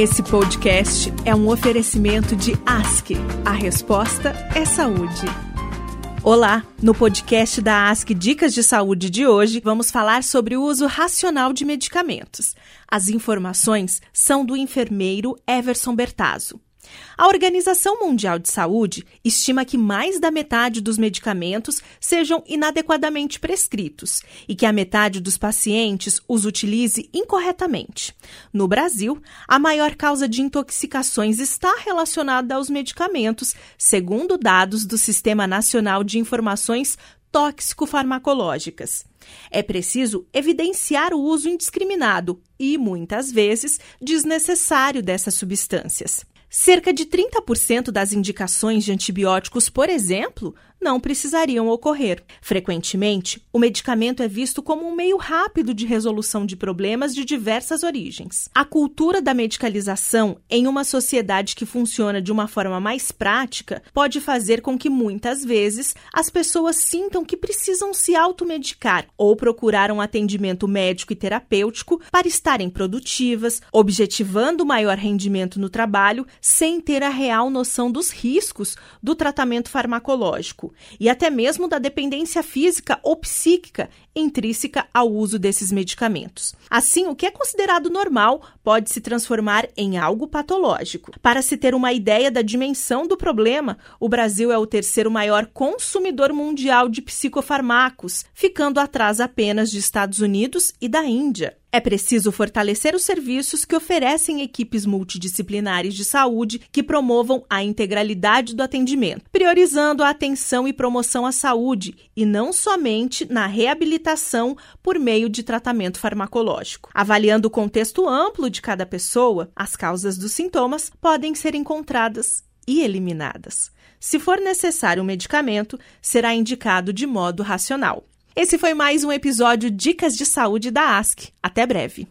Esse podcast é um oferecimento de ASC. A resposta é saúde. Olá! No podcast da ASC Dicas de Saúde de hoje, vamos falar sobre o uso racional de medicamentos. As informações são do enfermeiro Everson Bertazzo. A Organização Mundial de Saúde estima que mais da metade dos medicamentos sejam inadequadamente prescritos e que a metade dos pacientes os utilize incorretamente. No Brasil, a maior causa de intoxicações está relacionada aos medicamentos, segundo dados do Sistema Nacional de Informações tóxico-farmacológicas. É preciso evidenciar o uso indiscriminado e, muitas vezes, desnecessário dessas substâncias. Cerca de 30% das indicações de antibióticos, por exemplo, não precisariam ocorrer. Frequentemente, o medicamento é visto como um meio rápido de resolução de problemas de diversas origens. A cultura da medicalização em uma sociedade que funciona de uma forma mais prática pode fazer com que muitas vezes as pessoas sintam que precisam se automedicar ou procurar um atendimento médico e terapêutico para estarem produtivas, objetivando maior rendimento no trabalho, sem ter a real noção dos riscos do tratamento farmacológico e até mesmo da dependência física ou psíquica intrínseca ao uso desses medicamentos. Assim, o que é considerado normal pode se transformar em algo patológico. Para se ter uma ideia da dimensão do problema, o Brasil é o terceiro maior consumidor mundial de psicofarmacos, ficando atrás apenas de Estados Unidos e da Índia. É preciso fortalecer os serviços que oferecem equipes multidisciplinares de saúde que promovam a integralidade do atendimento, priorizando a atenção e promoção à saúde e não somente na reabilitação por meio de tratamento farmacológico. Avaliando o contexto amplo de cada pessoa, as causas dos sintomas podem ser encontradas e eliminadas. Se for necessário um medicamento, será indicado de modo racional. Esse foi mais um episódio Dicas de Saúde da ASC. Até breve.